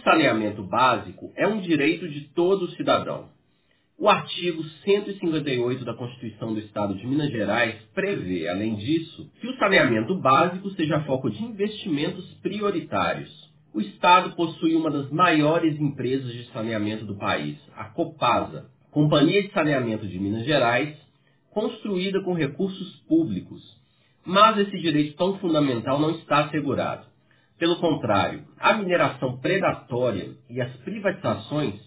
O saneamento básico é um direito de todo cidadão. O artigo 158 da Constituição do Estado de Minas Gerais prevê, além disso, que o saneamento básico seja foco de investimentos prioritários. O Estado possui uma das maiores empresas de saneamento do país, a Copasa, Companhia de Saneamento de Minas Gerais, construída com recursos públicos. Mas esse direito tão fundamental não está assegurado. Pelo contrário, a mineração predatória e as privatizações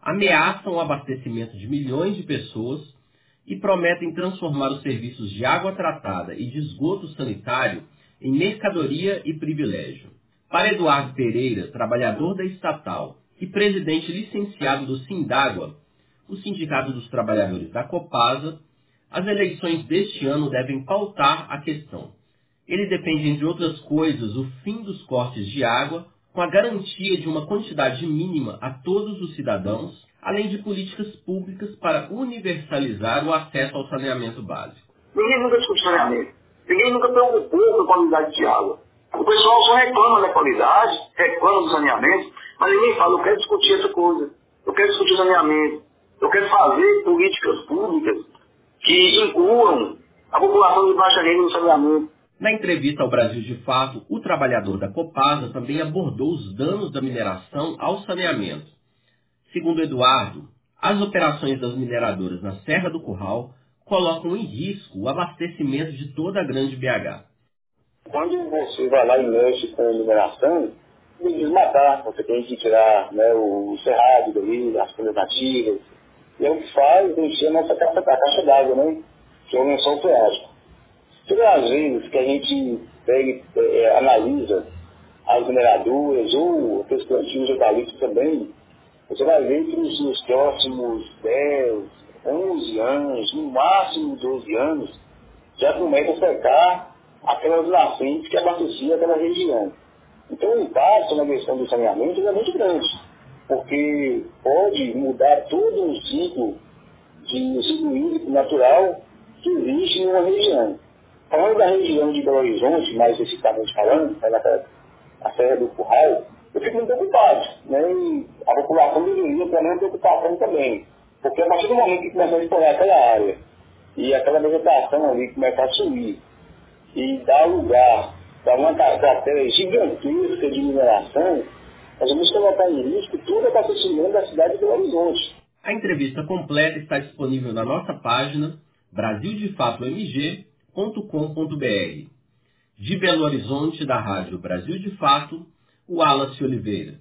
ameaçam o abastecimento de milhões de pessoas e prometem transformar os serviços de água tratada e de esgoto sanitário em mercadoria e privilégio. Para Eduardo Pereira, trabalhador da estatal e presidente licenciado do Sindágua, o Sindicato dos Trabalhadores da Copasa, as eleições deste ano devem pautar a questão. Ele depende, entre outras coisas, o fim dos cortes de água, com a garantia de uma quantidade mínima a todos os cidadãos, além de políticas públicas para universalizar o acesso ao saneamento básico. Ninguém nunca discute saneamento. Ninguém nunca preocupou com a qualidade de água. O pessoal só reclama da qualidade, reclama do saneamento, mas ninguém fala, eu quero discutir essa coisa, eu quero discutir saneamento, eu quero fazer políticas públicas que incluam a população de baixa renda no saneamento. Na entrevista ao Brasil de Fato, o trabalhador da Copasa também abordou os danos da mineração ao saneamento. Segundo Eduardo, as operações das mineradoras na Serra do Curral colocam em risco o abastecimento de toda a grande BH. Quando você vai lá e mexe com mineração, tem que desmatar, você tem que tirar né, o cerrado dali, as folhas nativas. E é o que faz encher a nossa caixa, a caixa d'água, né? Que é o lençol freático. Todas as vezes que a gente pega, é, analisa as mineradoras ou aqueles plantios de eucalipto também, você vai ver que nos, nos próximos 10, 11 anos, no máximo 12 anos, já começa a secar aquelas nascentes que abasteciam aquela região. Então o impacto na questão do saneamento é muito grande, porque pode mudar todo o ciclo de ciclo hídrico natural que existe numa região. Falando da região de Belo Horizonte, mais especificamente falando, né, a Serra do Curral, eu fico muito preocupado, né? E a população deveria ter uma preocupação também. Porque a partir do momento que começa a explorar aquela área e aquela vegetação ali começa a sumir, e dá lugar para uma carteira gigantesca de mineração, nós vamos colocar em risco todo o abastecimento da cidade de Belo Horizonte. A entrevista completa está disponível na nossa página brasildefatoMG.com.br. De Belo Horizonte, da Rádio Brasil de Fato, o Wallace Oliveira.